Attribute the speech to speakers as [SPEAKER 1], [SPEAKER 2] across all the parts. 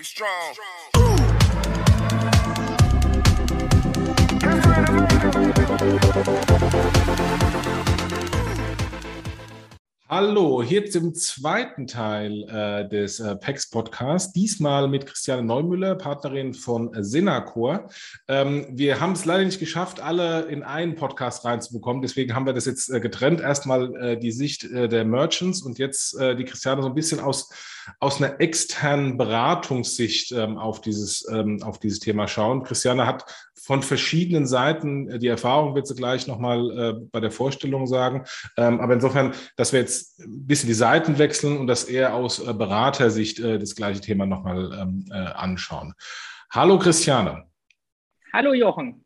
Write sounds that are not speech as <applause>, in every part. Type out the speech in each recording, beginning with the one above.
[SPEAKER 1] Be strong.
[SPEAKER 2] Hallo, hier zum zweiten Teil äh, des äh, PEX Podcasts. Diesmal mit Christiane Neumüller, Partnerin von Sinacor. Ähm, wir haben es leider nicht geschafft, alle in einen Podcast reinzubekommen. Deswegen haben wir das jetzt äh, getrennt. Erstmal äh, die Sicht äh, der Merchants und jetzt äh, die Christiane so ein bisschen aus, aus einer externen Beratungssicht ähm, auf, dieses, ähm, auf dieses Thema schauen. Christiane hat von verschiedenen Seiten. Äh, die Erfahrung wird sie gleich nochmal äh, bei der Vorstellung sagen. Ähm, aber insofern, dass wir jetzt ein bisschen die Seiten wechseln und das eher aus äh, Beratersicht äh, das gleiche Thema nochmal ähm, äh, anschauen. Hallo Christiane.
[SPEAKER 3] Hallo Jochen.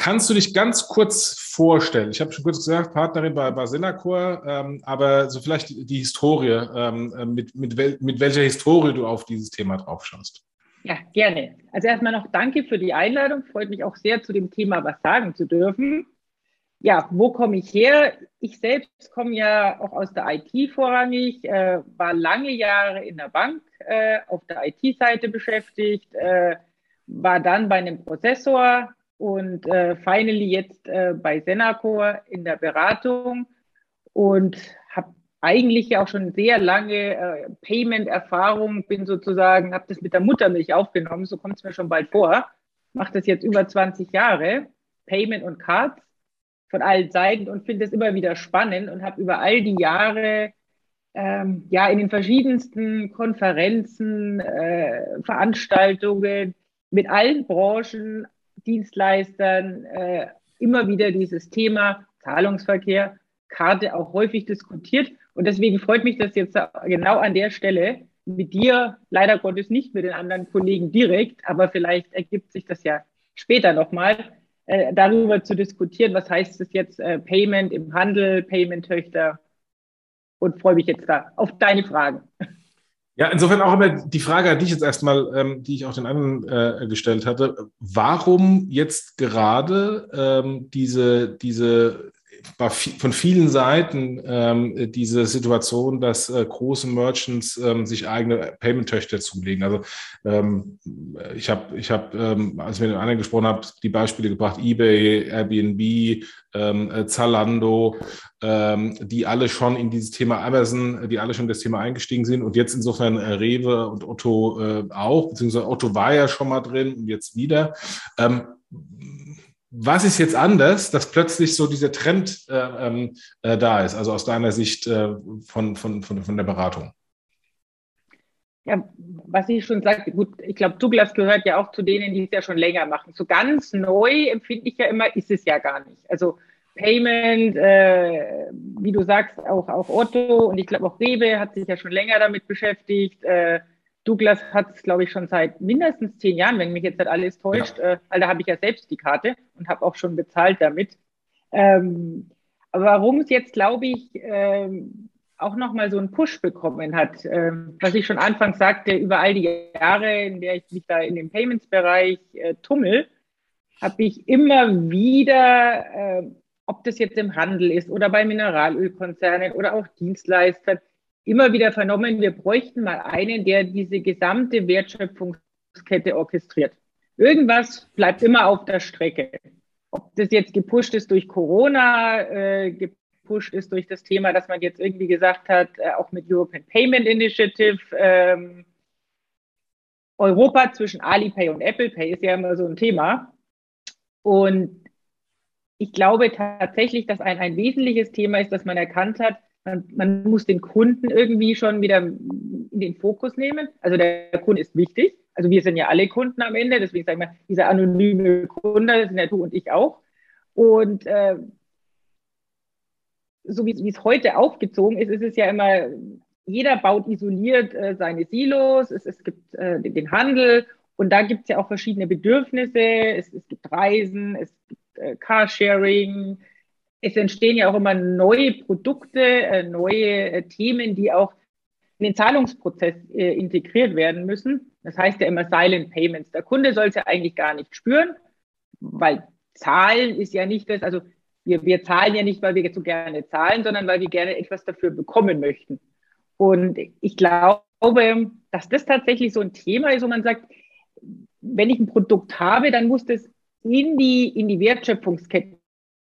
[SPEAKER 2] Kannst du dich ganz kurz vorstellen? Ich habe schon kurz gesagt, Partnerin bei Basinacor, ähm, aber so vielleicht die Historie, ähm, äh, mit, mit, wel mit welcher Historie du auf dieses Thema drauf schaust.
[SPEAKER 3] Ja, gerne. Also erstmal noch danke für die Einladung. Freut mich auch sehr, zu dem Thema was sagen zu dürfen. Ja, wo komme ich her? Ich selbst komme ja auch aus der IT vorrangig, äh, war lange Jahre in der Bank äh, auf der IT-Seite beschäftigt, äh, war dann bei einem Prozessor und äh, finally jetzt äh, bei Senacor in der Beratung und habe eigentlich ja auch schon sehr lange äh, Payment-Erfahrung, bin sozusagen, habe das mit der Muttermilch aufgenommen, so kommt es mir schon bald vor, mache das jetzt über 20 Jahre, Payment und Cards von allen Seiten und finde es immer wieder spannend und habe über all die Jahre ähm, ja in den verschiedensten Konferenzen, äh, Veranstaltungen mit allen Branchen, Dienstleistern äh, immer wieder dieses Thema Zahlungsverkehr, Karte auch häufig diskutiert. Und deswegen freut mich das jetzt genau an der Stelle. Mit dir, leider Gottes nicht mit den anderen Kollegen direkt, aber vielleicht ergibt sich das ja später nochmal, äh, darüber zu diskutieren, was heißt es jetzt äh, Payment im Handel, Payment-Töchter? Und freue mich jetzt da auf deine Fragen.
[SPEAKER 2] Ja, insofern auch immer die Frage an dich jetzt erstmal, ähm, die ich auch den anderen äh, gestellt hatte. Warum jetzt gerade ähm, diese, diese von vielen Seiten ähm, diese Situation, dass äh, große Merchants ähm, sich eigene Payment-Töchter zulegen. Also ähm, ich habe, ich hab, ähm, als ich mit den anderen gesprochen habe, die Beispiele gebracht, eBay, Airbnb, ähm, äh, Zalando, ähm, die alle schon in dieses Thema Amazon, die alle schon in das Thema eingestiegen sind und jetzt insofern äh, Rewe und Otto äh, auch, beziehungsweise Otto war ja schon mal drin und jetzt wieder. Ähm, was ist jetzt anders, dass plötzlich so dieser Trend äh, ähm, äh, da ist, also aus deiner Sicht äh, von, von, von, von der Beratung?
[SPEAKER 3] Ja, was ich schon sagte, gut, ich glaube, Douglas gehört ja auch zu denen, die es ja schon länger machen. So ganz neu empfinde ich ja immer, ist es ja gar nicht. Also Payment, äh, wie du sagst, auch, auch Otto und ich glaube auch Rewe hat sich ja schon länger damit beschäftigt. Äh, Douglas hat es, glaube ich, schon seit mindestens zehn Jahren, wenn mich jetzt nicht alles täuscht, ja. äh, weil da habe ich ja selbst die Karte und habe auch schon bezahlt damit. Ähm, aber warum es jetzt, glaube ich, ähm, auch nochmal so einen Push bekommen hat, ähm, was ich schon anfangs sagte, über all die Jahre, in der ich mich da in dem Payments-Bereich äh, tummel, habe ich immer wieder, äh, ob das jetzt im Handel ist oder bei Mineralölkonzernen oder auch Dienstleistern, immer wieder vernommen, wir bräuchten mal einen, der diese gesamte Wertschöpfungskette orchestriert. Irgendwas bleibt immer auf der Strecke. Ob das jetzt gepusht ist durch Corona, äh, gepusht ist durch das Thema, dass man jetzt irgendwie gesagt hat, äh, auch mit European Payment Initiative, ähm, Europa zwischen Alipay und Apple Pay ist ja immer so ein Thema. Und ich glaube tatsächlich, dass ein, ein wesentliches Thema ist, dass man erkannt hat, man, man, muss den Kunden irgendwie schon wieder in den Fokus nehmen. Also der Kunde ist wichtig. Also wir sind ja alle Kunden am Ende, deswegen sagen wir, dieser anonyme Kunde, das sind ja du und ich auch. Und äh, so wie, es heute aufgezogen ist, ist es ja immer, jeder baut isoliert äh, seine Silos, es, es gibt äh, den Handel und da gibt es ja auch verschiedene Bedürfnisse. Es, es gibt Reisen, es gibt äh, Carsharing, es entstehen ja auch immer neue Produkte, äh, neue äh, Themen, die auch in den Zahlungsprozess äh, integriert werden müssen. Das heißt ja immer Silent Payments. Der Kunde soll es ja eigentlich gar nicht spüren, weil Zahlen ist ja nicht das, also wir, wir zahlen ja nicht, weil wir so gerne zahlen, sondern weil wir gerne etwas dafür bekommen möchten. Und ich glaube, dass das tatsächlich so ein Thema ist, wo man sagt, wenn ich ein Produkt habe, dann muss das in die, in die Wertschöpfungskette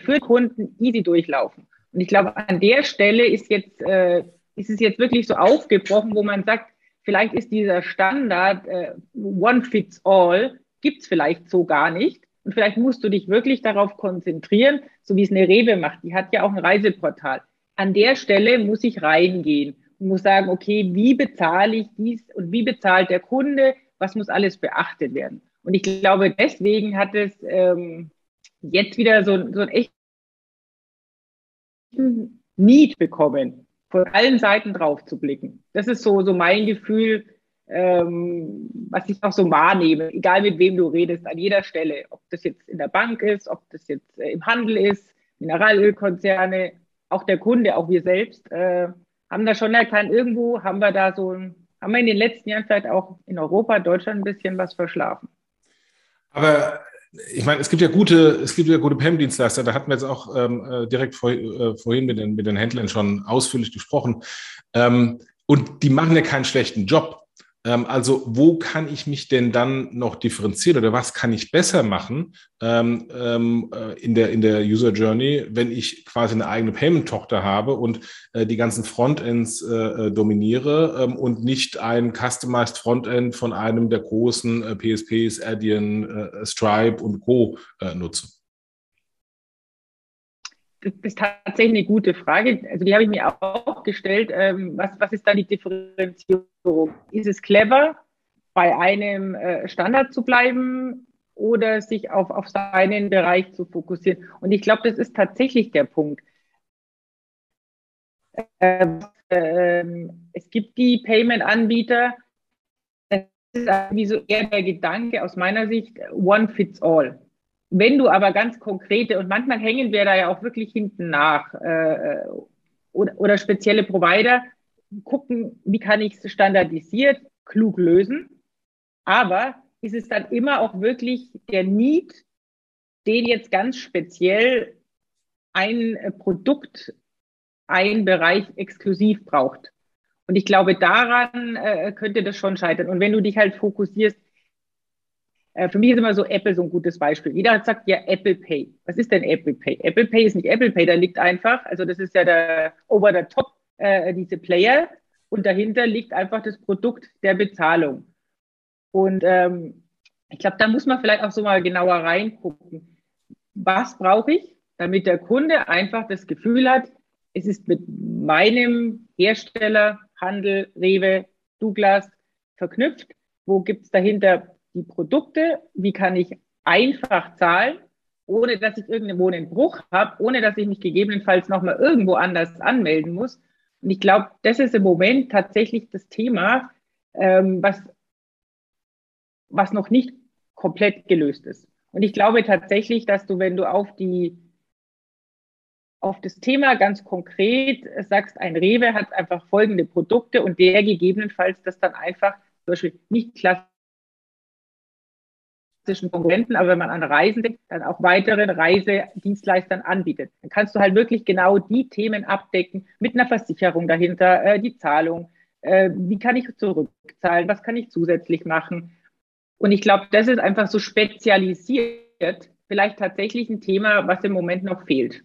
[SPEAKER 3] für Kunden easy durchlaufen. Und ich glaube, an der Stelle ist jetzt, äh, ist es jetzt wirklich so aufgebrochen, wo man sagt, vielleicht ist dieser Standard äh, One Fits All, gibt's vielleicht so gar nicht. Und vielleicht musst du dich wirklich darauf konzentrieren, so wie es eine Rewe macht. Die hat ja auch ein Reiseportal. An der Stelle muss ich reingehen und muss sagen, okay, wie bezahle ich dies und wie bezahlt der Kunde? Was muss alles beachtet werden? Und ich glaube, deswegen hat es ähm, jetzt wieder so, so ein echt Need bekommen, von allen Seiten drauf zu blicken. Das ist so, so mein Gefühl, ähm, was ich auch so wahrnehme, egal mit wem du redest, an jeder Stelle, ob das jetzt in der Bank ist, ob das jetzt äh, im Handel ist, Mineralölkonzerne, auch der Kunde, auch wir selbst, äh, haben da schon erkannt, irgendwo haben wir da so ein, haben wir in den letzten Jahren vielleicht auch in Europa, Deutschland ein bisschen was verschlafen.
[SPEAKER 2] Aber ich meine, es gibt ja gute, es gibt ja gute PEM-Dienstleister, da hatten wir jetzt auch ähm, äh, direkt vor, äh, vorhin mit den, mit den Händlern schon ausführlich gesprochen. Ähm, und die machen ja keinen schlechten Job. Ähm, also wo kann ich mich denn dann noch differenzieren oder was kann ich besser machen ähm, ähm, äh, in, der, in der User Journey, wenn ich quasi eine eigene Payment-Tochter habe und äh, die ganzen Frontends äh, äh dominiere ähm, und nicht ein customized Frontend von einem der großen äh, PSPs, Adyen, äh, Stripe und Co. nutze?
[SPEAKER 3] Das ist tatsächlich eine gute Frage. Also die habe ich mir auch gestellt. Ähm, was, was ist da die Differenzierung? Ist es clever, bei einem äh, Standard zu bleiben oder sich auf, auf seinen Bereich zu fokussieren? Und ich glaube, das ist tatsächlich der Punkt. Ähm, ähm, es gibt die Payment-Anbieter. Es ist wie so eher der Gedanke aus meiner Sicht, one fits all. Wenn du aber ganz konkrete, und manchmal hängen wir da ja auch wirklich hinten nach, äh, oder, oder spezielle Provider, gucken, wie kann ich es standardisiert, klug lösen. Aber ist es dann immer auch wirklich der Need, den jetzt ganz speziell ein Produkt, ein Bereich exklusiv braucht. Und ich glaube, daran äh, könnte das schon scheitern. Und wenn du dich halt fokussierst, äh, für mich ist immer so Apple so ein gutes Beispiel. Jeder sagt ja Apple Pay. Was ist denn Apple Pay? Apple Pay ist nicht Apple Pay, da liegt einfach, also das ist ja der over the top, äh, diese Player und dahinter liegt einfach das Produkt der Bezahlung. Und ähm, ich glaube, da muss man vielleicht auch so mal genauer reingucken. Was brauche ich, damit der Kunde einfach das Gefühl hat, es ist mit meinem Hersteller, Handel, Rewe, Douglas verknüpft. Wo gibt es dahinter die Produkte, wie kann ich einfach zahlen, ohne dass ich irgendwo einen Bruch habe, ohne dass ich mich gegebenenfalls nochmal irgendwo anders anmelden muss. Und ich glaube, das ist im Moment tatsächlich das Thema, ähm, was, was noch nicht komplett gelöst ist. Und ich glaube tatsächlich, dass du, wenn du auf die auf das Thema ganz konkret sagst, ein Rewe hat einfach folgende Produkte und der gegebenenfalls das dann einfach zum Beispiel nicht klassisch klassischen Konkurrenten, aber wenn man an Reisen denkt, dann auch weiteren Reisedienstleistern anbietet. Dann kannst du halt wirklich genau die Themen abdecken mit einer Versicherung dahinter, äh, die Zahlung, äh, wie kann ich zurückzahlen, was kann ich zusätzlich machen. Und ich glaube, das ist einfach so spezialisiert, vielleicht tatsächlich ein Thema, was im Moment noch fehlt.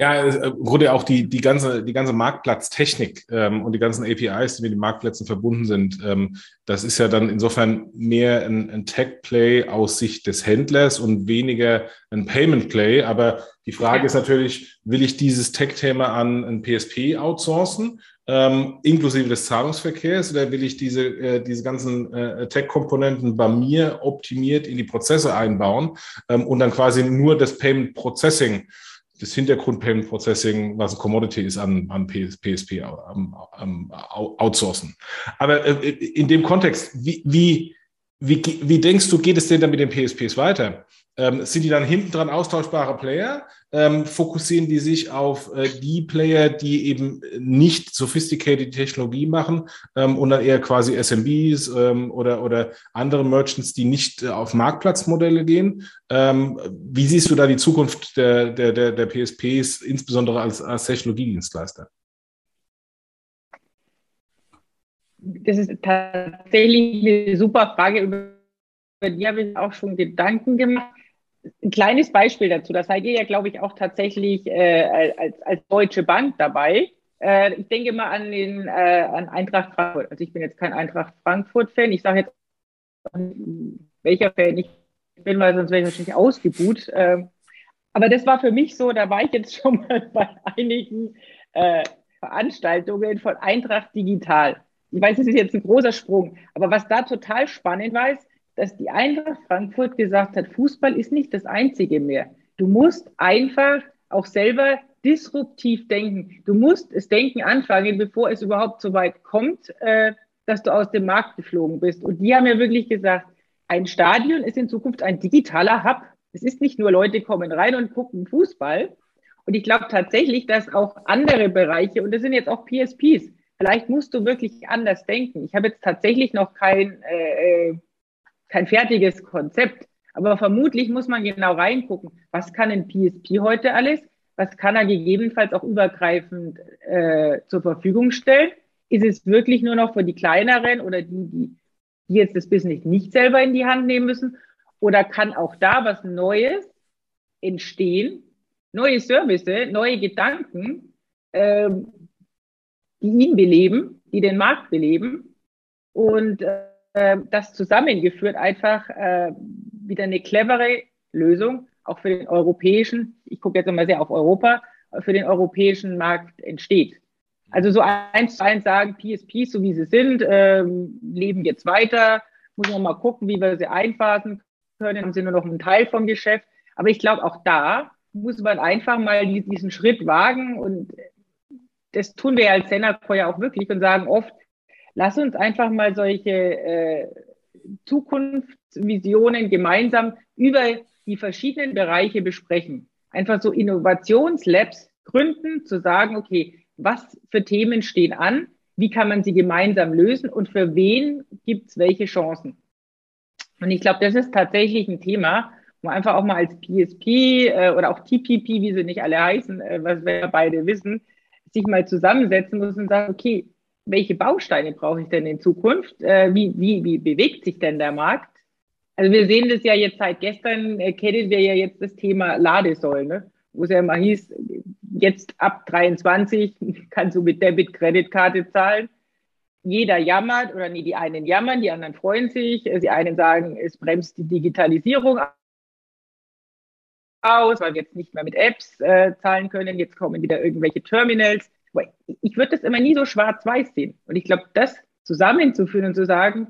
[SPEAKER 2] Ja, äh, im Grunde auch die, die ganze, die ganze Marktplatztechnik ähm, und die ganzen APIs, die mit den Marktplätzen verbunden sind, ähm, das ist ja dann insofern mehr ein, ein Tech-Play aus Sicht des Händlers und weniger ein Payment-Play. Aber die Frage ist natürlich, will ich dieses Tech-Thema an ein PSP outsourcen, ähm, inklusive des Zahlungsverkehrs, oder will ich diese, äh, diese ganzen äh, Tech-Komponenten bei mir optimiert in die Prozesse einbauen ähm, und dann quasi nur das Payment-Processing das Hintergrund-Payment Processing, was ein Commodity ist, an, an PSP am, am outsourcen. Aber äh, in dem Kontext, wie, wie, wie, wie denkst du, geht es denn dann mit den PSPs weiter? Ähm, sind die dann hinten dran austauschbare Player? Ähm, fokussieren die sich auf äh, die Player, die eben nicht sophisticated Technologie machen ähm, und dann eher quasi SMBs ähm, oder, oder andere Merchants, die nicht äh, auf Marktplatzmodelle gehen? Ähm, wie siehst du da die Zukunft der, der, der, der PSPs, insbesondere als, als Technologiedienstleister?
[SPEAKER 3] Das ist tatsächlich eine super Frage, über die habe ich auch schon Gedanken gemacht. Ein kleines Beispiel dazu, da seid ihr ja, glaube ich, auch tatsächlich äh, als, als Deutsche Bank dabei. Äh, ich denke mal an den äh, an Eintracht Frankfurt. Also ich bin jetzt kein Eintracht Frankfurt-Fan. Ich sage jetzt, welcher Fan ich bin, weil sonst wäre ich wahrscheinlich ausgebuht. Äh, aber das war für mich so, da war ich jetzt <laughs> schon mal bei einigen äh, Veranstaltungen von Eintracht Digital. Ich weiß, das ist jetzt ein großer Sprung, aber was da total spannend war, ist, dass die Eintracht Frankfurt gesagt hat, Fußball ist nicht das Einzige mehr. Du musst einfach auch selber disruptiv denken. Du musst das Denken anfangen, bevor es überhaupt so weit kommt, äh, dass du aus dem Markt geflogen bist. Und die haben ja wirklich gesagt, ein Stadion ist in Zukunft ein digitaler Hub. Es ist nicht nur Leute kommen rein und gucken Fußball. Und ich glaube tatsächlich, dass auch andere Bereiche, und das sind jetzt auch PSPs, vielleicht musst du wirklich anders denken. Ich habe jetzt tatsächlich noch kein, äh, äh, kein fertiges Konzept, aber vermutlich muss man genau reingucken, was kann ein PSP heute alles, was kann er gegebenenfalls auch übergreifend äh, zur Verfügung stellen. Ist es wirklich nur noch für die kleineren oder die, die, die jetzt das Business nicht selber in die Hand nehmen müssen? Oder kann auch da was Neues entstehen, neue Services, neue Gedanken, ähm, die ihn beleben, die den Markt beleben und äh, das zusammengeführt einfach äh, wieder eine clevere Lösung auch für den europäischen, ich gucke jetzt immer sehr auf Europa, für den europäischen Markt entsteht. Also so eins zu eins sagen, PSPs, so wie sie sind, ähm, leben jetzt weiter, muss man mal gucken, wie wir sie einphasen können, dann sind nur noch ein Teil vom Geschäft. Aber ich glaube, auch da muss man einfach mal diesen Schritt wagen und das tun wir als Senacor ja auch wirklich und sagen oft, lass uns einfach mal solche äh, Zukunftsvisionen gemeinsam über die verschiedenen Bereiche besprechen. Einfach so Innovationslabs gründen, zu sagen, okay, was für Themen stehen an, wie kann man sie gemeinsam lösen und für wen gibt es welche Chancen. Und ich glaube, das ist tatsächlich ein Thema, wo einfach auch mal als PSP äh, oder auch TPP, wie sie nicht alle heißen, äh, was wir beide wissen, sich mal zusammensetzen muss und sagen, okay, welche Bausteine brauche ich denn in Zukunft? Äh, wie, wie, wie bewegt sich denn der Markt? Also wir sehen das ja jetzt seit gestern, äh, kennen wir ja jetzt das Thema Ladesäulen, ne? wo es ja immer hieß, jetzt ab 23 <laughs> kannst du mit Debit-Kreditkarte zahlen. Jeder jammert, oder nee, die einen jammern, die anderen freuen sich. Die einen sagen, es bremst die Digitalisierung aus, weil wir jetzt nicht mehr mit Apps äh, zahlen können. Jetzt kommen wieder irgendwelche Terminals. Ich würde das immer nie so schwarz-weiß sehen. Und ich glaube, das zusammenzuführen und zu sagen,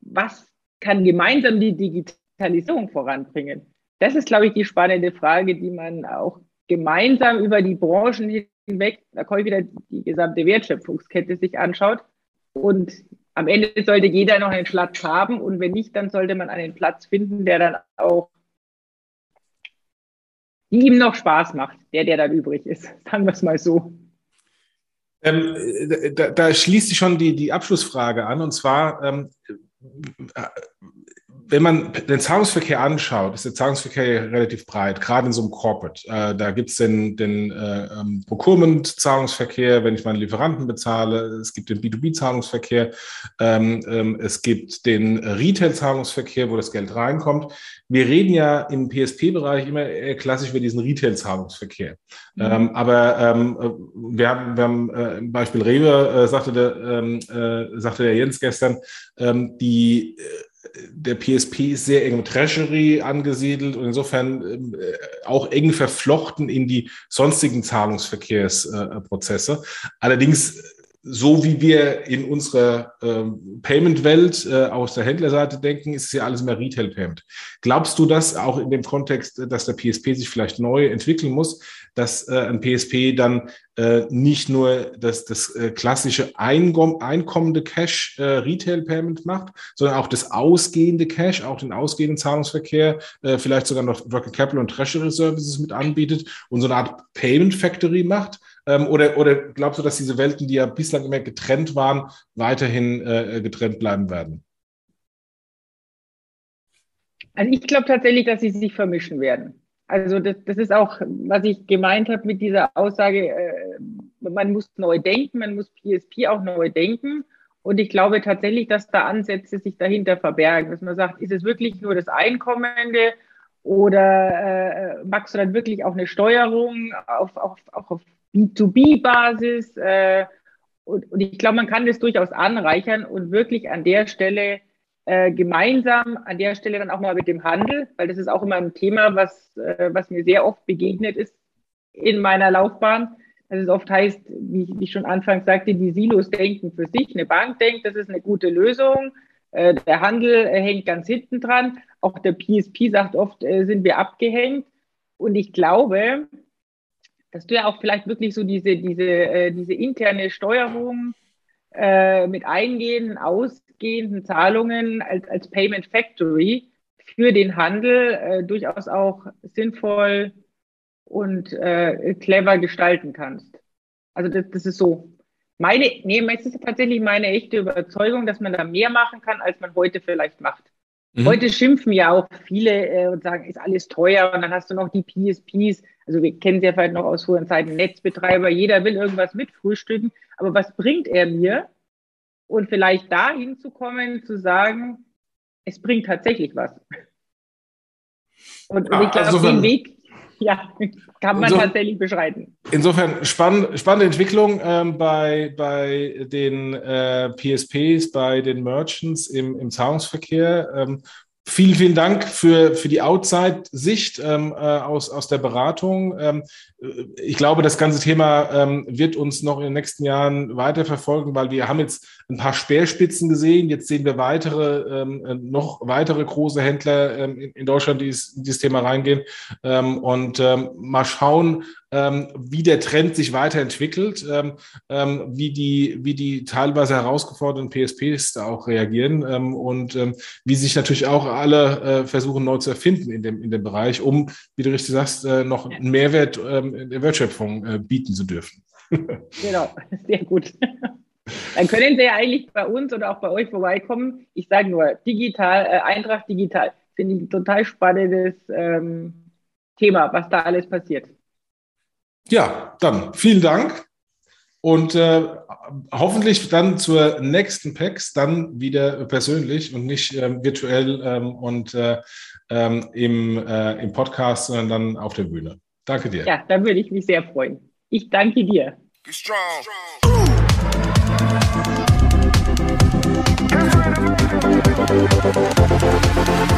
[SPEAKER 3] was kann gemeinsam die Digitalisierung voranbringen? Das ist, glaube ich, die spannende Frage, die man auch gemeinsam über die Branchen hinweg, da komme ich wieder die gesamte Wertschöpfungskette sich anschaut. Und am Ende sollte jeder noch einen Platz haben. Und wenn nicht, dann sollte man einen Platz finden, der dann auch die ihm noch Spaß macht, der, der dann übrig ist. <laughs> Sagen wir es mal so.
[SPEAKER 2] Ähm, da, da, schließt sich schon die, die Abschlussfrage an, und zwar, ähm, wenn man den Zahlungsverkehr anschaut, ist der Zahlungsverkehr relativ breit, gerade in so einem Corporate. Äh, da gibt es den, den äh, ähm, Procurement-Zahlungsverkehr, wenn ich meinen Lieferanten bezahle. Es gibt den B2B-Zahlungsverkehr. Ähm, ähm, es gibt den Retail-Zahlungsverkehr, wo das Geld reinkommt. Wir reden ja im PSP-Bereich immer eher klassisch über diesen Retail-Zahlungsverkehr. Mhm. Ähm, aber ähm, wir haben, wir haben äh, im Beispiel Rewe, äh, sagte, der, ähm, äh, sagte der Jens gestern, die der PSP ist sehr eng mit Treasury angesiedelt und insofern ähm, äh, auch eng verflochten in die sonstigen Zahlungsverkehrsprozesse. Allerdings so wie wir in unserer ähm, Payment-Welt äh, aus der Händlerseite denken, ist es ja alles mehr Retail-Payment. Glaubst du, dass auch in dem Kontext, dass der PSP sich vielleicht neu entwickeln muss, dass äh, ein PSP dann äh, nicht nur das, das äh, klassische Einkom einkommende Cash äh, Retail-Payment macht, sondern auch das ausgehende Cash, auch den ausgehenden Zahlungsverkehr, äh, vielleicht sogar noch Working Capital und Treasury Services mit anbietet und so eine Art Payment Factory macht? Ähm, oder, oder glaubst du, dass diese Welten, die ja bislang immer getrennt waren, weiterhin äh, getrennt bleiben werden?
[SPEAKER 3] Also ich glaube tatsächlich, dass sie sich vermischen werden. Also das, das ist auch, was ich gemeint habe mit dieser Aussage, äh, man muss neu denken, man muss PSP auch neu denken. Und ich glaube tatsächlich, dass da Ansätze sich dahinter verbergen, dass man sagt, ist es wirklich nur das Einkommende oder äh, magst du dann wirklich auch eine Steuerung auf, auf, auch auf B2B-Basis? Äh, und, und ich glaube, man kann das durchaus anreichern und wirklich an der Stelle äh, gemeinsam, an der Stelle dann auch mal mit dem Handel, weil das ist auch immer ein Thema, was, äh, was mir sehr oft begegnet ist in meiner Laufbahn, dass es oft heißt, wie, wie ich schon anfangs sagte, die Silos denken für sich. Eine Bank denkt, das ist eine gute Lösung. Äh, der Handel äh, hängt ganz hinten dran. Auch der PSP sagt oft, äh, sind wir abgehängt. Und ich glaube, dass du ja auch vielleicht wirklich so diese, diese, äh, diese interne Steuerung äh, mit eingehenden, ausgehenden Zahlungen als, als Payment Factory für den Handel äh, durchaus auch sinnvoll und äh, clever gestalten kannst. Also das, das ist so meine, nee, es ist tatsächlich meine echte Überzeugung, dass man da mehr machen kann, als man heute vielleicht macht. Mhm. Heute schimpfen ja auch viele äh, und sagen, ist alles teuer und dann hast du noch die PSPs. Also wir kennen sie ja vielleicht noch aus früheren Zeiten, Netzbetreiber, jeder will irgendwas mitfrühstücken, aber was bringt er mir? Und vielleicht dahin zu kommen, zu sagen, es bringt tatsächlich was. Und, und ich glaube, also den Weg, ja, kann man so, tatsächlich beschreiten.
[SPEAKER 2] Insofern spann, spannende Entwicklung ähm, bei, bei den äh, PSPs, bei den Merchants im, im Zahlungsverkehr. Ähm, Vielen, vielen Dank für, für die Outside-Sicht ähm, äh, aus, aus der Beratung. Ähm, äh, ich glaube, das ganze Thema ähm, wird uns noch in den nächsten Jahren weiter verfolgen, weil wir haben jetzt ein paar Speerspitzen gesehen. Jetzt sehen wir weitere, ähm, äh, noch weitere große Händler ähm, in, Deutschland, die in dieses Thema reingehen. Ähm, und ähm, mal schauen, ähm, wie der Trend sich weiterentwickelt, ähm, wie, die, wie die teilweise herausgeforderten PSPs da auch reagieren und wie sich natürlich auch alle äh, versuchen neu zu erfinden in dem, in dem Bereich, um, wie du richtig sagst, äh, noch einen Mehrwert in der Wertschöpfung äh, bieten zu dürfen. <laughs>
[SPEAKER 3] genau, sehr gut. Dann können Sie ja eigentlich bei uns oder auch bei euch vorbeikommen. Ich sage nur, digital, äh, Eintracht digital. Finde ich ein total spannendes ähm, Thema, was da alles passiert.
[SPEAKER 2] Ja, dann vielen Dank und äh, hoffentlich dann zur nächsten PAX dann wieder persönlich und nicht äh, virtuell ähm, und äh, ähm, im, äh, im Podcast, sondern dann auf der Bühne. Danke dir.
[SPEAKER 3] Ja, da würde ich mich sehr freuen. Ich danke dir. Be strong. Be strong. Thank you.